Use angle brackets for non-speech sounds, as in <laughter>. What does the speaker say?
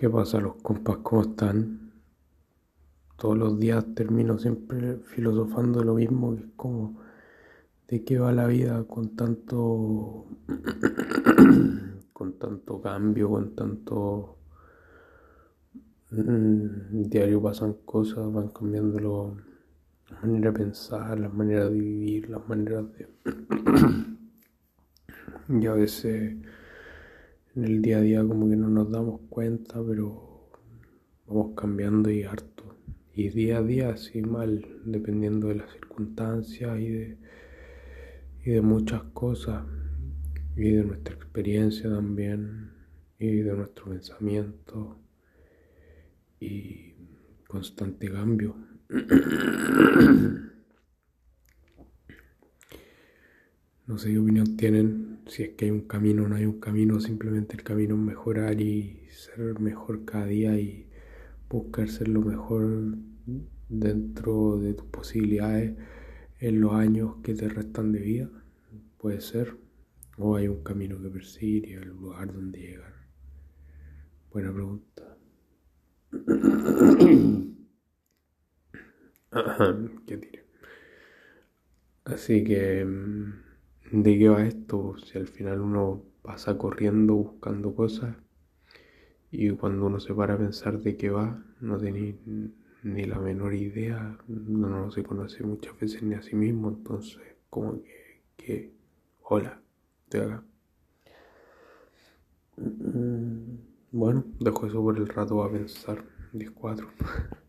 ¿Qué pasa los compas? ¿Cómo están? Todos los días termino siempre filosofando lo mismo, que es como de qué va la vida con tanto <coughs> con tanto cambio, con tanto mm, diario pasan cosas, van cambiando la manera de pensar, las maneras de vivir, las maneras de <coughs> y a veces en el día a día como que no nos damos cuenta, pero vamos cambiando y harto. Y día a día así mal, dependiendo de las circunstancias y de, y de muchas cosas, y de nuestra experiencia también, y de nuestro pensamiento, y constante cambio. <coughs> No sé qué opinión tienen, si es que hay un camino o no hay un camino, simplemente el camino es mejorar y ser mejor cada día y buscar ser lo mejor dentro de tus posibilidades en los años que te restan de vida, puede ser, o hay un camino que perseguir y el lugar donde llegar. Buena pregunta. <coughs> Así que... Mm, ¿De qué va esto? Si al final uno pasa corriendo buscando cosas y cuando uno se para a pensar de qué va, no tiene ni la menor idea, no, se conoce muchas veces ni a sí mismo, entonces como que, hola, estoy acá. Mm, bueno, dejo eso por el rato a pensar, 10-4. <laughs>